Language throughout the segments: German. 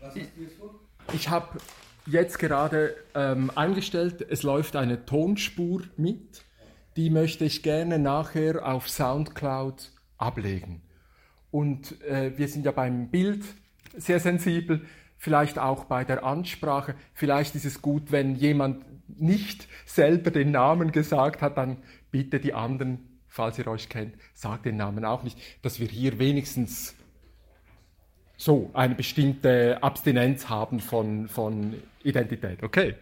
Was jetzt vor? Ich habe jetzt gerade ähm, eingestellt, es läuft eine Tonspur mit. Die möchte ich gerne nachher auf Soundcloud ablegen. Und äh, wir sind ja beim Bild sehr sensibel, vielleicht auch bei der Ansprache. Vielleicht ist es gut, wenn jemand nicht selber den Namen gesagt hat, dann bitte die anderen, falls ihr euch kennt, sagt den Namen auch nicht, dass wir hier wenigstens so eine bestimmte Abstinenz haben von, von Identität. Okay?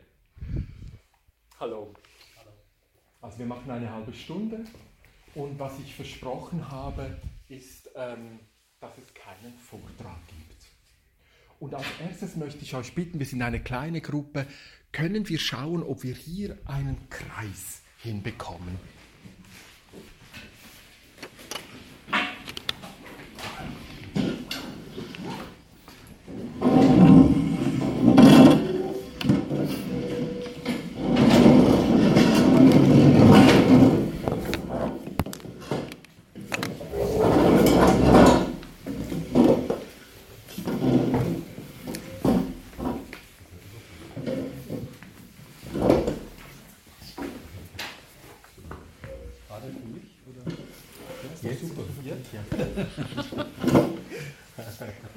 Hallo. Also wir machen eine halbe Stunde und was ich versprochen habe, ist, ähm, dass es keinen Vortrag gibt. Und als erstes möchte ich euch bitten, wir sind eine kleine Gruppe, können wir schauen, ob wir hier einen Kreis hinbekommen.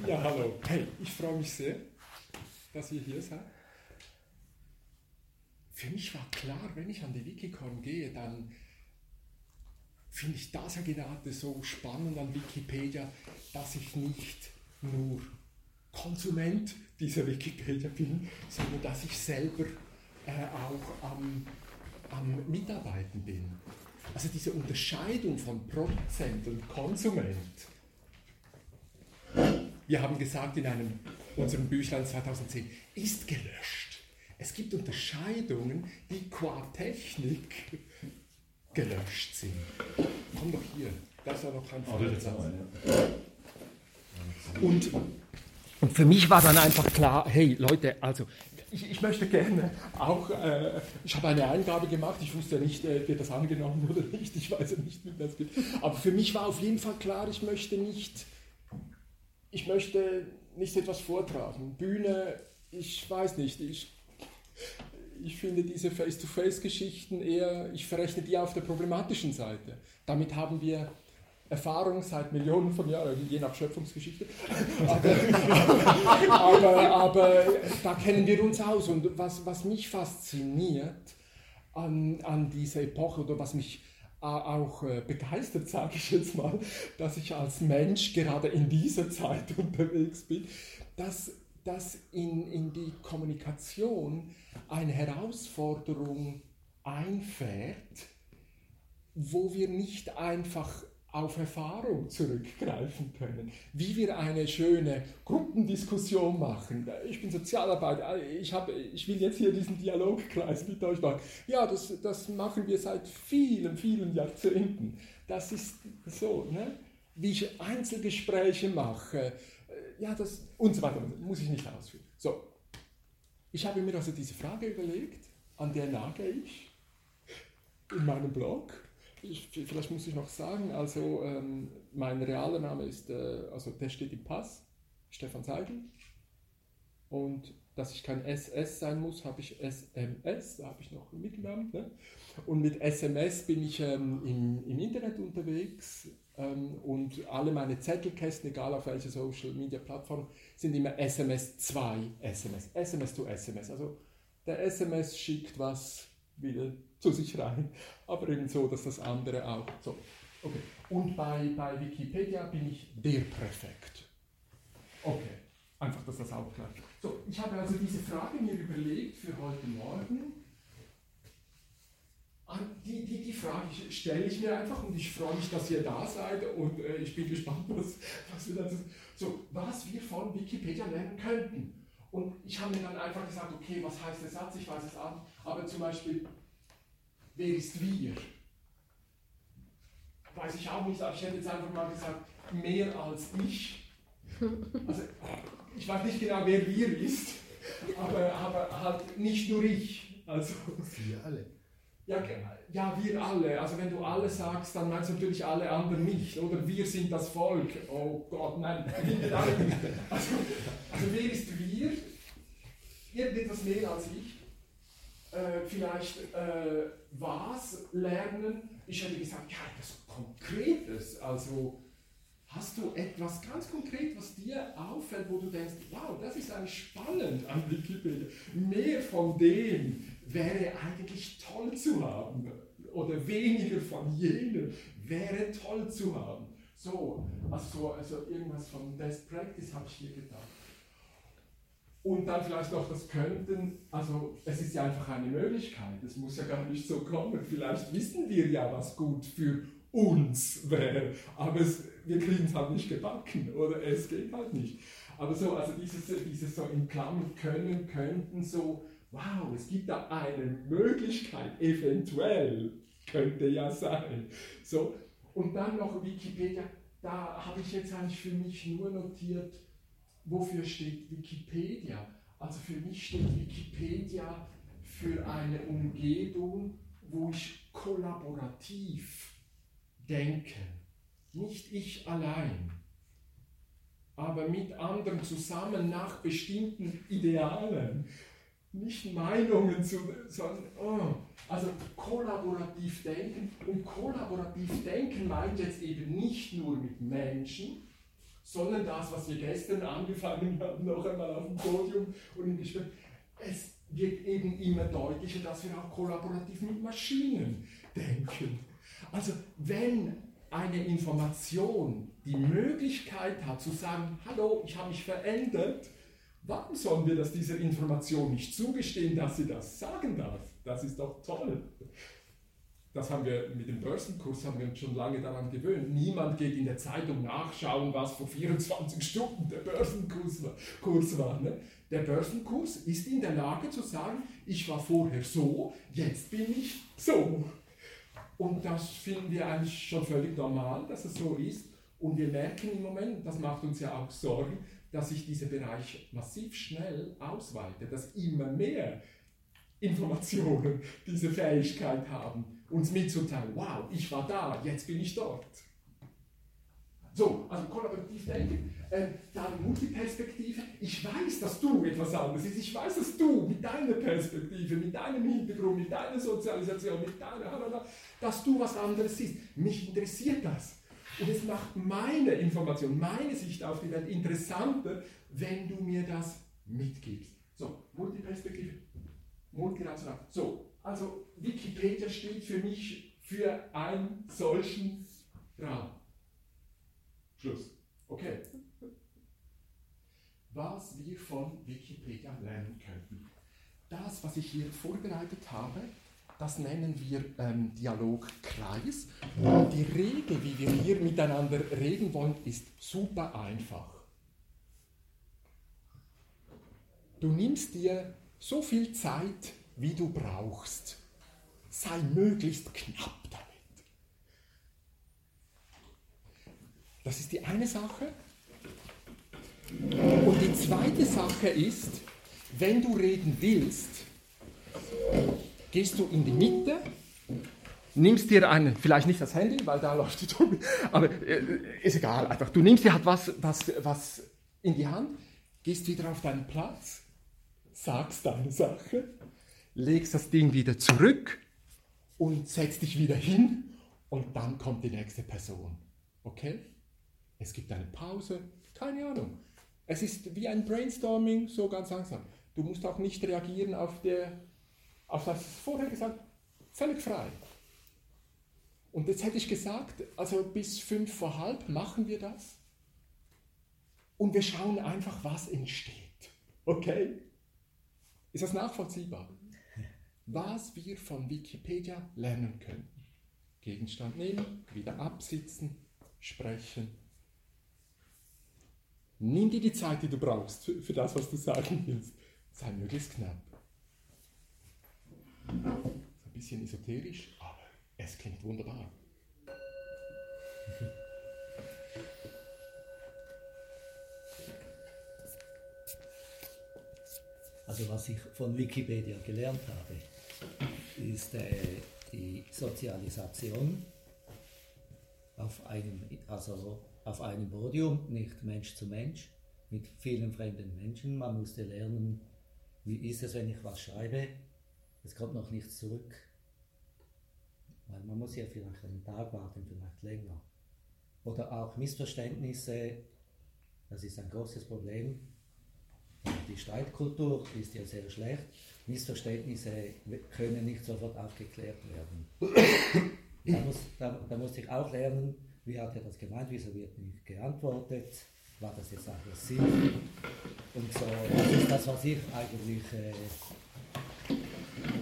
Ja, hallo. Hey, ich freue mich sehr, dass ihr hier seid. Für mich war klar, wenn ich an die Wikicon gehe, dann finde ich das ja gerade so spannend an Wikipedia, dass ich nicht nur Konsument dieser Wikipedia bin, sondern dass ich selber äh, auch am, am Mitarbeiten bin. Also diese Unterscheidung von Produzent und Konsument. Wir haben gesagt in einem unserem Büchlein 2010, ist gelöscht. Es gibt Unterscheidungen, die qua Technik gelöscht sind. Komm doch hier, da ist ja noch ein Vollsatz. Und, und für mich war dann einfach klar, hey Leute, also ich, ich, möchte gerne auch, äh, ich habe eine Eingabe gemacht, ich wusste ja nicht, äh, wird das angenommen oder nicht, ich weiß ja nicht, wie das geht. Aber für mich war auf jeden Fall klar, ich möchte nicht, ich möchte nicht etwas vortragen. Bühne, ich weiß nicht, ich, ich finde diese Face-to-Face-Geschichten eher, ich verrechne die auf der problematischen Seite. Damit haben wir Erfahrung seit Millionen von Jahren, je nach Schöpfungsgeschichte. Aber, aber, aber, da kennen wir uns aus. Und was, was mich fasziniert an, an dieser Epoche oder was mich auch begeistert, sage ich jetzt mal, dass ich als Mensch gerade in dieser Zeit unterwegs bin, dass, dass in, in die Kommunikation eine Herausforderung einfährt, wo wir nicht einfach auf Erfahrung zurückgreifen können, wie wir eine schöne Gruppendiskussion machen. Ich bin Sozialarbeiter, ich, habe, ich will jetzt hier diesen Dialogkreis mit euch machen. Ja, das, das machen wir seit vielen, vielen Jahrzehnten. Das ist so, ne? wie ich Einzelgespräche mache, ja, das und so weiter, muss ich nicht ausführen. So, ich habe mir also diese Frage überlegt, an der nage ich in meinem Blog ich, vielleicht muss ich noch sagen, also ähm, mein realer Name ist, äh, also der steht im Pass, Stefan Seidel. Und dass ich kein SS sein muss, habe ich SMS, da habe ich noch einen Mittelnamen. Ne? Und mit SMS bin ich ähm, im, im Internet unterwegs ähm, und alle meine Zettelkästen, egal auf welcher Social Media Plattform, sind immer SMS 2 SMS, SMS to SMS. Also der SMS schickt was will zu sich rein, aber eben so, dass das andere auch so. Okay. Und bei, bei Wikipedia bin ich der Präfekt. Okay, einfach, dass das auch klar ist. So, ich habe also diese Frage mir überlegt für heute Morgen. Die, die, die Frage stelle ich mir einfach und ich freue mich, dass ihr da seid und äh, ich bin gespannt, was, was, wir dazu, so, was wir von Wikipedia lernen könnten. Und ich habe mir dann einfach gesagt, okay, was heißt der Satz? Ich weiß es an, aber zum Beispiel wer ist wir? Weiß ich auch nicht, aber ich hätte jetzt einfach mal gesagt, mehr als ich. Also, ich weiß nicht genau, wer wir ist, aber, aber halt nicht nur ich. Also, wir alle. Ja, ja, wir alle. Also wenn du alle sagst, dann meinst du natürlich alle anderen nicht. Oder wir sind das Volk. Oh Gott, nein. Also, also wer ist wir? irgendetwas mehr als ich. Äh, vielleicht äh, was lernen. Ich hätte gesagt, ja, etwas Konkretes. Also hast du etwas ganz konkret, was dir auffällt, wo du denkst, wow, das ist eigentlich spannend an Wikipedia. Mehr von dem wäre eigentlich toll zu haben. Oder weniger von jenem wäre toll zu haben. So, also, also irgendwas von Best Practice habe ich hier gedacht. Und dann vielleicht noch das Könnten, also es ist ja einfach eine Möglichkeit, es muss ja gar nicht so kommen. Vielleicht wissen wir ja, was gut für uns wäre, aber es, wir kriegen es halt nicht gebacken oder es geht halt nicht. Aber so, also dieses, dieses so in Klammern können, könnten, so, wow, es gibt da eine Möglichkeit, eventuell könnte ja sein. So, und dann noch Wikipedia, da habe ich jetzt eigentlich für mich nur notiert, wofür steht Wikipedia? Also für mich steht Wikipedia für eine Umgebung, wo ich kollaborativ denke. Nicht ich allein, aber mit anderen zusammen nach bestimmten Idealen. Nicht Meinungen, zu, sondern oh, also kollaborativ denken. Und kollaborativ denken meint jetzt eben nicht nur mit Menschen, sondern das, was wir gestern angefangen haben, noch einmal auf dem Podium und im Gespräch. Es wird eben immer deutlicher, dass wir auch kollaborativ mit Maschinen denken. Also wenn eine Information die Möglichkeit hat zu sagen, hallo, ich habe mich verändert, warum sollen wir das dieser Information nicht zugestehen, dass sie das sagen darf? Das ist doch toll. Das haben wir mit dem Börsenkurs haben wir uns schon lange daran gewöhnt. Niemand geht in der Zeitung nachschauen, was vor 24 Stunden der Börsenkurs war. Kurs war ne? Der Börsenkurs ist in der Lage zu sagen, ich war vorher so, jetzt bin ich so. Und das finden wir eigentlich schon völlig normal, dass es so ist. Und wir merken im Moment, das macht uns ja auch Sorgen, dass sich dieser Bereich massiv schnell ausweitet, dass immer mehr Informationen diese Fähigkeit haben, uns mitzuteilen, wow, ich war da, jetzt bin ich dort. So, also kollaborativ denken, äh, dann Multiperspektive. Ich weiß, dass du etwas anderes ist. Ich weiß, dass du mit deiner Perspektive, mit deinem Hintergrund, mit deiner Sozialisation, mit deiner, dass du was anderes siehst. Mich interessiert das. Und es macht meine Information, meine Sicht auf die Welt interessanter, wenn du mir das mitgibst. So, Multiperspektive multirational. So, also Wikipedia steht für mich für einen solchen Raum. Schluss. Okay. Was wir von Wikipedia lernen könnten. Das, was ich hier vorbereitet habe, das nennen wir ähm, Dialogkreis. Und die Regel, wie wir hier miteinander reden wollen, ist super einfach. Du nimmst dir so viel Zeit, wie du brauchst. Sei möglichst knapp damit. Das ist die eine Sache. Und die zweite Sache ist, wenn du reden willst, gehst du in die Mitte, nimmst dir ein, vielleicht nicht das Handy, weil da läuft die Tobi, aber äh, ist egal, einfach, du nimmst dir halt was, was, was in die Hand, gehst wieder auf deinen Platz sagst deine Sache, legst das Ding wieder zurück und setzt dich wieder hin und dann kommt die nächste Person. Okay? Es gibt eine Pause, keine Ahnung. Es ist wie ein Brainstorming, so ganz langsam. Du musst auch nicht reagieren auf, der, auf das vorher gesagt, völlig frei. Und jetzt hätte ich gesagt, also bis fünf vor halb machen wir das. Und wir schauen einfach, was entsteht. Okay? Ist das nachvollziehbar? Was wir von Wikipedia lernen können. Gegenstand nehmen, wieder absitzen, sprechen. Nimm dir die Zeit, die du brauchst für, für das, was du sagen willst. Sei möglichst knapp. Ein bisschen esoterisch, aber es klingt wunderbar. Also was ich von Wikipedia gelernt habe, ist äh, die Sozialisation auf einem, also auf einem Podium, nicht Mensch zu Mensch, mit vielen fremden Menschen. Man musste lernen, wie ist es, wenn ich was schreibe, es kommt noch nichts zurück. Weil man muss ja vielleicht einen Tag warten, vielleicht länger. Oder auch Missverständnisse, das ist ein großes Problem. Die Streitkultur ist ja sehr schlecht. Missverständnisse können nicht sofort aufgeklärt werden. Da muss, da, da muss ich auch lernen, wie hat er das gemeint, wieso wird nicht geantwortet, war das jetzt aggressiv und so. Das ist das, was ich eigentlich äh,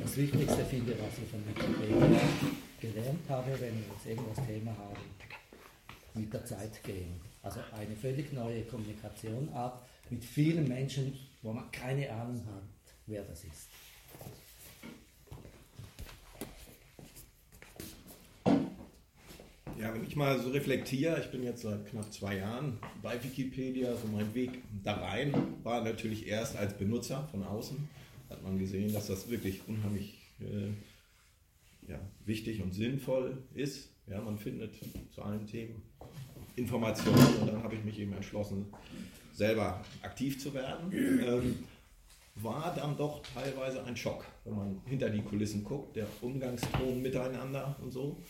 das Wichtigste finde, was ich von Wikipedia gelernt habe, wenn wir jetzt irgendwas Thema haben, mit der Zeit gehen. Also eine völlig neue Kommunikationart mit vielen Menschen, wo man keine Ahnung hat, wer das ist. Ja, wenn ich mal so reflektiere, ich bin jetzt seit knapp zwei Jahren bei Wikipedia, so mein Weg da rein war natürlich erst als Benutzer von außen. Hat man gesehen, dass das wirklich unheimlich äh, ja, wichtig und sinnvoll ist. Ja, man findet zu allen Themen Informationen und dann habe ich mich eben entschlossen, selber aktiv zu werden. Ähm, war dann doch teilweise ein Schock, wenn man hinter die Kulissen guckt, der Umgangston miteinander und so.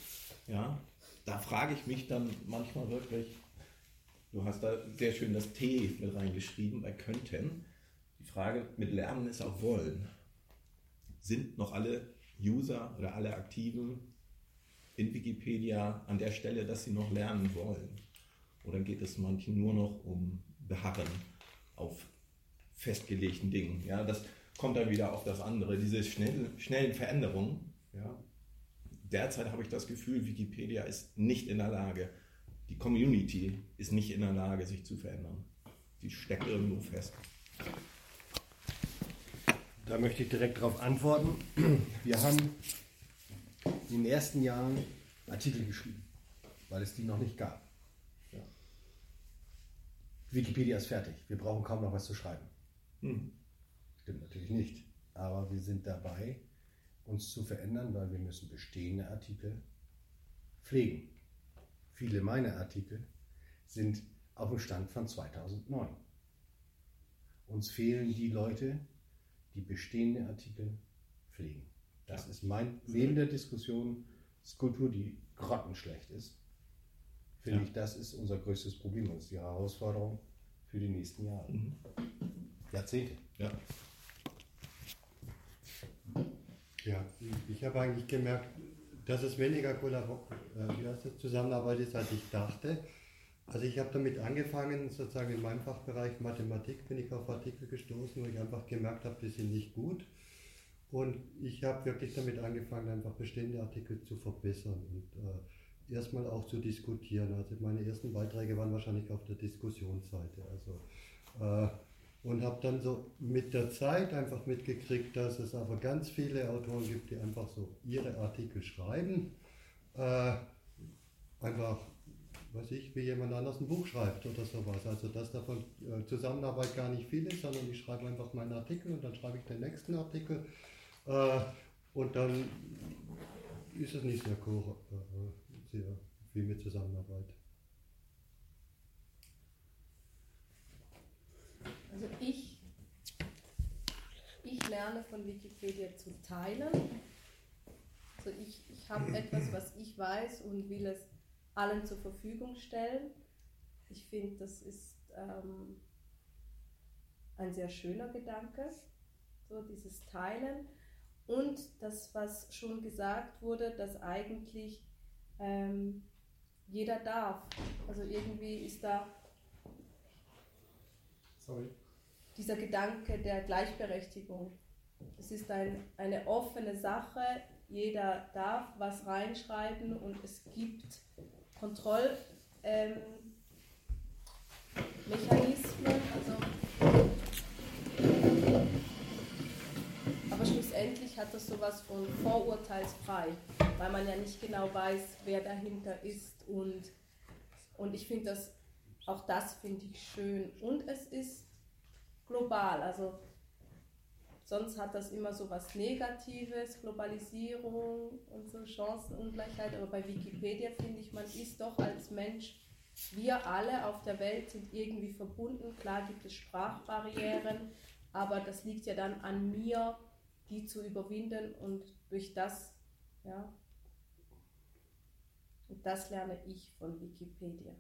Ja, da frage ich mich dann manchmal wirklich, du hast da sehr schön das T mit reingeschrieben bei könnten. Die Frage mit Lernen ist auch wollen. Sind noch alle User oder alle Aktiven in Wikipedia an der Stelle, dass sie noch lernen wollen? Oder geht es manchen nur noch um Beharren auf festgelegten Dingen? Ja, das kommt dann wieder auf das andere, diese schnell, schnellen Veränderungen. Ja, derzeit habe ich das Gefühl, Wikipedia ist nicht in der Lage, die Community ist nicht in der Lage, sich zu verändern. Die steckt irgendwo fest. Da möchte ich direkt darauf antworten. Wir haben in den ersten Jahren Artikel geschrieben, weil es die noch nicht gab. Wikipedia ist fertig. Wir brauchen kaum noch was zu schreiben. Hm. Stimmt natürlich nicht. Aber wir sind dabei, uns zu verändern, weil wir müssen bestehende Artikel pflegen. Viele meiner Artikel sind auf dem Stand von 2009. Uns fehlen die Leute, die bestehende Artikel pflegen. Das ja. ist mein, neben der Diskussion Skulptur, die grottenschlecht ist, finde ja. ich, das ist unser größtes Problem und ist die Herausforderung für die nächsten Jahre. Mhm. Jahrzehnte. Ja. Ja, ich habe eigentlich gemerkt, dass es weniger äh, Zusammenarbeit ist, als ich dachte. Also ich habe damit angefangen, sozusagen in meinem Fachbereich Mathematik bin ich auf Artikel gestoßen, wo ich einfach gemerkt habe, die sind nicht gut. Und ich habe wirklich damit angefangen, einfach bestehende Artikel zu verbessern und äh, erstmal auch zu diskutieren. Also meine ersten Beiträge waren wahrscheinlich auf der Diskussionsseite. Also äh, und habe dann so mit der Zeit einfach mitgekriegt, dass es aber ganz viele Autoren gibt, die einfach so ihre Artikel schreiben. Äh, einfach, weiß ich, wie jemand anders ein Buch schreibt oder sowas. Also dass davon äh, Zusammenarbeit gar nicht viel ist, sondern ich schreibe einfach meinen Artikel und dann schreibe ich den nächsten Artikel. Äh, und dann ist es nicht sehr, äh, sehr viel mit Zusammenarbeit. Also ich, ich lerne von Wikipedia zu teilen. Also ich, ich habe etwas, was ich weiß und will es allen zur Verfügung stellen. Ich finde, das ist ähm, ein sehr schöner Gedanke, so dieses Teilen. Und das, was schon gesagt wurde, dass eigentlich ähm, jeder darf. Also irgendwie ist da Sorry. dieser Gedanke der Gleichberechtigung. Es ist ein, eine offene Sache, jeder darf was reinschreiben und es gibt Kontrollmechanismen. Ähm, also, schlussendlich hat das sowas von vorurteilsfrei, weil man ja nicht genau weiß, wer dahinter ist und, und ich finde das auch das finde ich schön. Und es ist global. Also sonst hat das immer so was Negatives, Globalisierung und so Chancenungleichheit. Aber bei Wikipedia finde ich, man ist doch als Mensch, wir alle auf der Welt sind irgendwie verbunden. Klar gibt es Sprachbarrieren, aber das liegt ja dann an mir, die zu überwinden und durch das, ja, und das lerne ich von Wikipedia.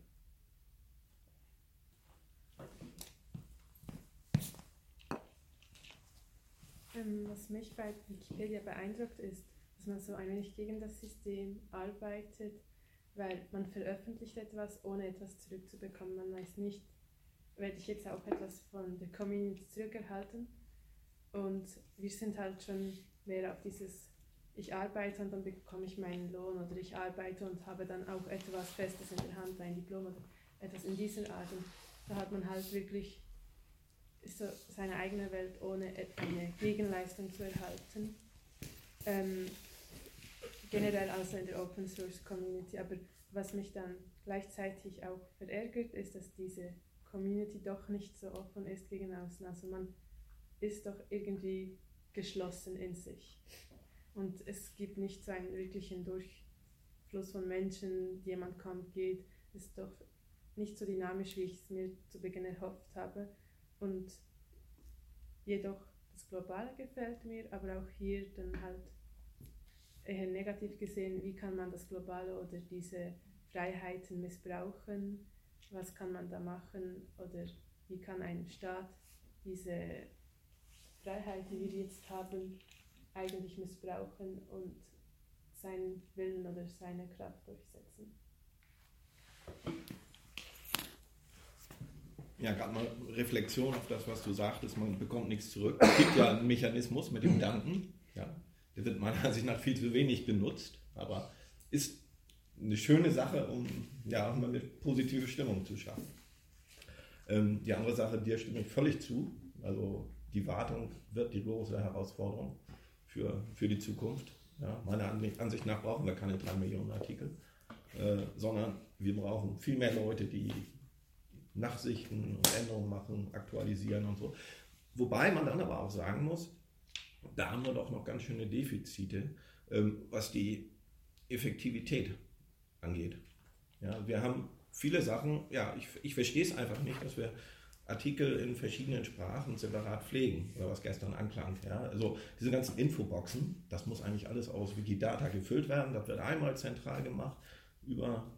Ähm, was mich bei Wikipedia beeindruckt ist, dass man so ein wenig gegen das System arbeitet, weil man veröffentlicht etwas, ohne etwas zurückzubekommen. Man weiß nicht, werde ich jetzt auch etwas von der Community zurückerhalten. Und wir sind halt schon mehr auf dieses, ich arbeite und dann bekomme ich meinen Lohn oder ich arbeite und habe dann auch etwas Festes in der Hand, ein Diplom oder etwas in dieser Art. Und da hat man halt wirklich so seine eigene Welt ohne eine Gegenleistung zu erhalten. Ähm, generell also in der Open Source Community. Aber was mich dann gleichzeitig auch verärgert, ist, dass diese Community doch nicht so offen ist gegen außen. Also man ist doch irgendwie geschlossen in sich. Und es gibt nicht so einen wirklichen Durchfluss von Menschen, jemand kommt, geht. Ist doch nicht so dynamisch, wie ich es mir zu Beginn erhofft habe. Und jedoch das Globale gefällt mir, aber auch hier dann halt eher negativ gesehen, wie kann man das Globale oder diese Freiheiten missbrauchen, was kann man da machen oder wie kann ein Staat diese Freiheit, die wir jetzt haben, eigentlich missbrauchen und seinen Willen oder seine Kraft durchsetzen. Ja, gerade mal Reflexion auf das, was du sagtest, man bekommt nichts zurück. Es gibt ja einen Mechanismus mit dem Danken. Ja, der wird meiner Ansicht nach viel zu wenig benutzt, aber ist eine schöne Sache, um ja, eine positive Stimmung zu schaffen. Ähm, die andere Sache, dir stimme ich völlig zu. Also die Wartung wird die große Herausforderung für, für die Zukunft. Ja, meiner Ansicht nach brauchen wir keine 3 Millionen Artikel, äh, sondern wir brauchen viel mehr Leute, die Nachsichten und Änderungen machen, aktualisieren und so. Wobei man dann aber auch sagen muss, da haben wir doch noch ganz schöne Defizite, ähm, was die Effektivität angeht. Ja, wir haben viele Sachen, ja, ich, ich verstehe es einfach nicht, dass wir Artikel in verschiedenen Sprachen separat pflegen, oder was gestern anklang. Ja. Also diese ganzen Infoboxen, das muss eigentlich alles aus Wikidata gefüllt werden. Das wird einmal zentral gemacht über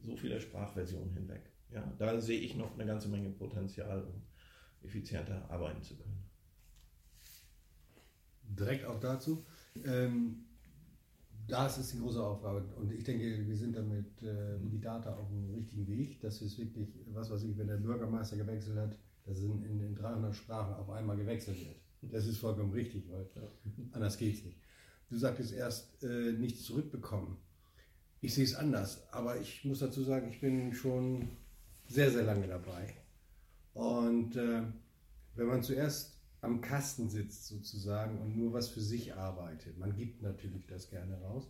so viele Sprachversionen hinweg. Ja, da sehe ich noch eine ganze Menge Potenzial, um effizienter arbeiten zu können. Direkt auch dazu. Ähm, das ist die große Aufgabe. Und ich denke, wir sind damit äh, die Data auf dem richtigen Weg. Das ist wirklich, was weiß ich, wenn der Bürgermeister gewechselt hat, dass es in, in, in 300 Sprachen auf einmal gewechselt wird. Das ist vollkommen richtig, weil ja. anders geht es nicht. Du sagtest erst, äh, nichts zurückbekommen. Ich sehe es anders, aber ich muss dazu sagen, ich bin schon sehr, sehr lange dabei. Und äh, wenn man zuerst am Kasten sitzt sozusagen und nur was für sich arbeitet, man gibt natürlich das gerne raus,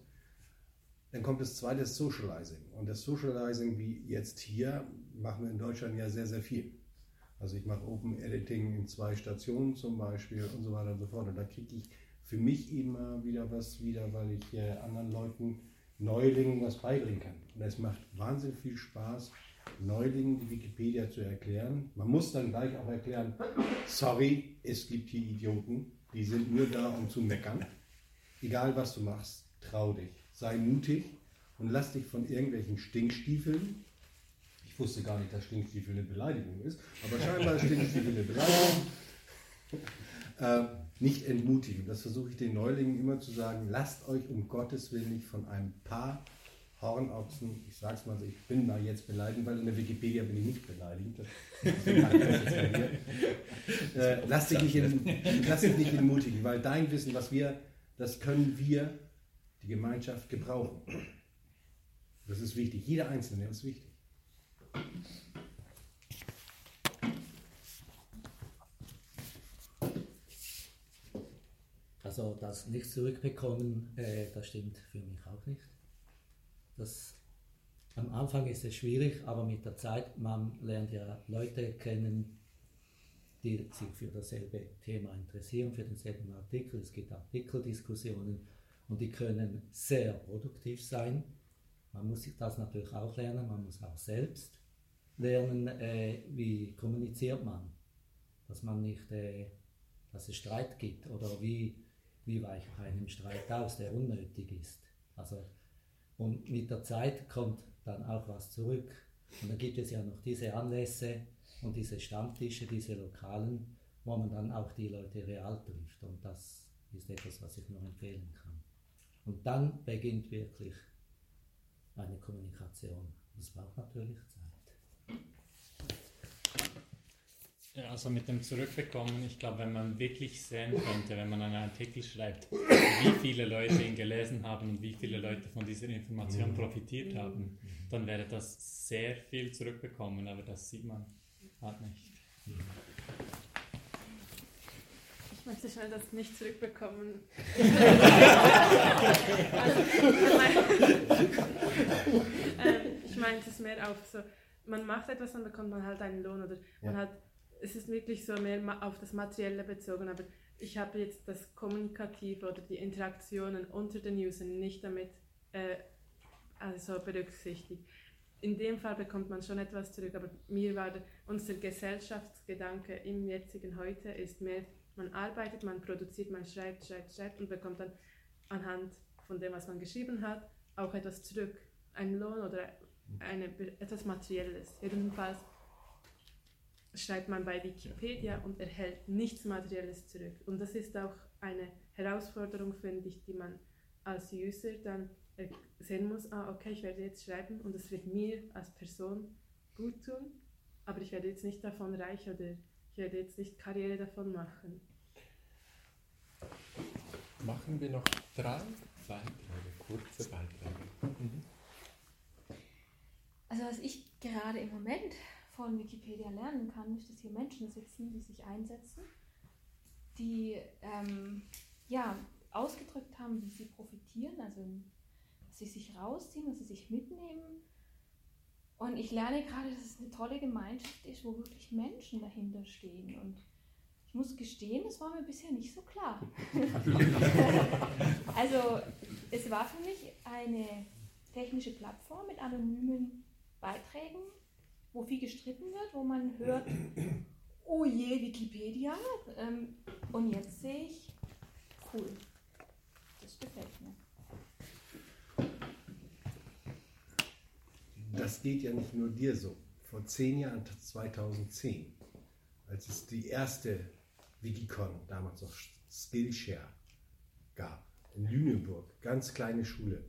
dann kommt das zweite Socializing. Und das Socializing, wie jetzt hier, machen wir in Deutschland ja sehr, sehr viel. Also ich mache Open Editing in zwei Stationen zum Beispiel und so weiter und so fort. Und da kriege ich für mich immer wieder was wieder, weil ich anderen Leuten, Neulingen was beibringen kann. Und es macht wahnsinnig viel Spaß, Neulingen die Wikipedia zu erklären. Man muss dann gleich auch erklären, sorry, es gibt hier Idioten, die sind nur da, um zu meckern. Egal was du machst, trau dich, sei mutig und lass dich von irgendwelchen Stinkstiefeln, ich wusste gar nicht, dass Stinkstiefel eine Beleidigung ist, aber scheinbar ist Stinkstiefel eine Beleidigung, äh, nicht entmutigen. Das versuche ich den Neulingen immer zu sagen, lasst euch um Gottes Willen nicht von ein paar Hornochsen, ich sag's mal so, ich bin da jetzt beleidigt, weil in der Wikipedia bin ich nicht beleidigt. äh, lass, dich nicht in, nicht entmutigen, weil dein Wissen, was wir, das können wir, die Gemeinschaft, gebrauchen. Das ist wichtig. Jeder Einzelne ist wichtig. Also das nicht zurückbekommen, äh, das stimmt für mich auch nicht. Das, am Anfang ist es schwierig, aber mit der Zeit, man lernt ja Leute kennen, die sich für dasselbe Thema interessieren, für denselben Artikel. Es gibt Artikeldiskussionen und die können sehr produktiv sein. Man muss sich das natürlich auch lernen, man muss auch selbst lernen, äh, wie kommuniziert man. Dass man nicht äh, dass es Streit gibt oder wie, wie weiche ich einem Streit aus, der unnötig ist. Also, und mit der Zeit kommt dann auch was zurück. Und dann gibt es ja noch diese Anlässe und diese Stammtische, diese Lokalen, wo man dann auch die Leute real trifft. Und das ist etwas, was ich nur empfehlen kann. Und dann beginnt wirklich eine Kommunikation. Das braucht natürlich Zeit. Ja, also mit dem Zurückbekommen, ich glaube, wenn man wirklich sehen könnte, wenn man einen Artikel schreibt, wie viele Leute ihn gelesen haben und wie viele Leute von dieser Information profitiert haben, dann wäre das sehr viel zurückbekommen, aber das sieht man halt nicht. Ich möchte schnell das nicht zurückbekommen. Ähm, ich meine, es ist mehr auf so, man macht etwas, dann bekommt man halt einen Lohn oder man Ja. hat, es ist wirklich so mehr auf das Materielle bezogen, aber ich habe jetzt das Kommunikative oder die Interaktionen unter den Usern nicht damit äh, also berücksichtigt. In dem Fall bekommt man schon etwas zurück, aber mir war unser Gesellschaftsgedanke im jetzigen Heute ist mehr, man arbeitet, man produziert, man schreibt, schreibt, schreibt und bekommt dann anhand von dem, was man geschrieben hat, auch etwas zurück. Einen Lohn oder eine, etwas Materielles. Jedenfalls schreibt man bei Wikipedia und erhält nichts Materielles zurück. Und das ist auch eine Herausforderung, finde ich, die man als User dann sehen muss, ah, okay, ich werde jetzt schreiben und es wird mir als Person gut tun, aber ich werde jetzt nicht davon reich oder ich werde jetzt nicht Karriere davon machen. Machen wir noch drei Beiträge, kurze Beiträge. Mhm. Also was ich gerade im Moment von Wikipedia lernen kann, ist, dass hier Menschen sitzen, die sich einsetzen, die ähm, ja, ausgedrückt haben, wie sie profitieren, also dass sie sich rausziehen, dass sie sich mitnehmen. Und ich lerne gerade, dass es eine tolle Gemeinschaft ist, wo wirklich Menschen dahinter stehen. Und ich muss gestehen, das war mir bisher nicht so klar. also es war für mich eine technische Plattform mit anonymen Beiträgen, wo viel gestritten wird, wo man hört, oh je, Wikipedia. Ähm, und jetzt sehe ich, cool, das gefällt mir. Das geht ja nicht nur dir so. Vor zehn Jahren, 2010, als es die erste Wikicon, damals noch Skillshare, gab, in Lüneburg, ganz kleine Schule,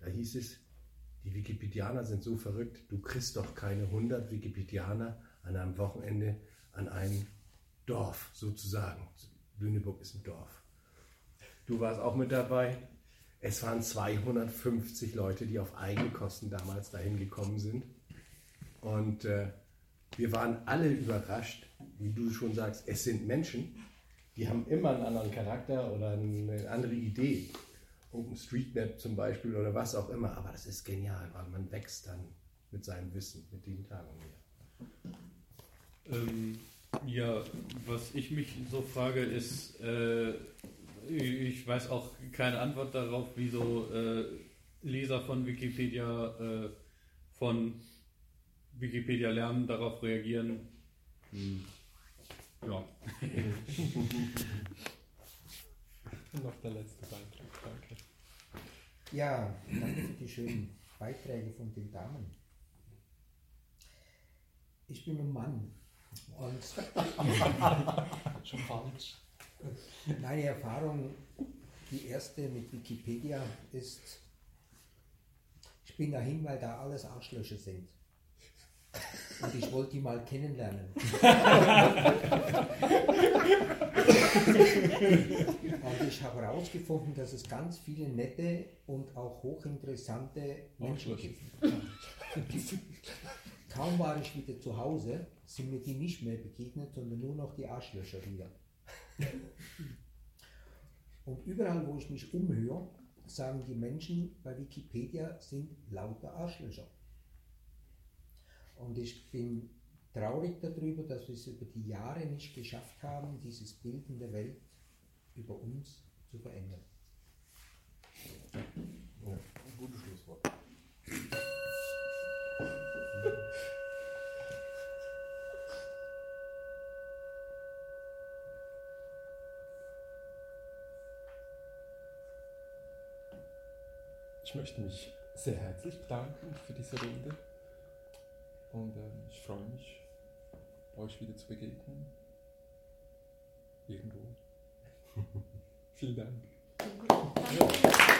da hieß es, die Wikipedianer sind so verrückt, du kriegst doch keine 100 Wikipedianer an einem Wochenende an ein Dorf sozusagen. Lüneburg ist ein Dorf. Du warst auch mit dabei. Es waren 250 Leute, die auf eigene Kosten damals dahin gekommen sind. Und äh, wir waren alle überrascht, wie du schon sagst, es sind Menschen, die haben immer einen anderen Charakter oder eine andere Idee. OpenStreetMap zum Beispiel oder was auch immer. Aber das ist genial, weil man wächst dann mit seinem Wissen, mit den Tagen mehr. Ähm, ja, was ich mich so frage, ist, äh, ich weiß auch keine Antwort darauf, wieso äh, Leser von Wikipedia äh, von Wikipedia lernen, darauf reagieren. Hm. Ja. Noch der letzte Beitrag, danke. Ja, danke für die schönen Beiträge von den Damen. Ich bin ein Mann und Schon falsch. meine Erfahrung, die erste mit Wikipedia ist, ich bin dahin, weil da alles Arschlöcher sind. Und ich wollte die mal kennenlernen. Und ich habe herausgefunden, dass es ganz viele nette und auch hochinteressante Menschen gibt. Kaum war ich wieder zu Hause, sind mir die nicht mehr begegnet, sondern nur noch die Arschlöcher wieder. Und überall, wo ich mich umhöre, sagen die Menschen bei Wikipedia sind lauter Arschlöcher. Und ich bin traurig darüber, dass wir es über die Jahre nicht geschafft haben, dieses Bild in der Welt über uns zu verändern. Oh, ein gutes Schlusswort. Ich möchte mich sehr herzlich bedanken für diese Runde und äh, ich freue mich euch wieder zu begegnen. Irgendwo. Vielen Dank. Danke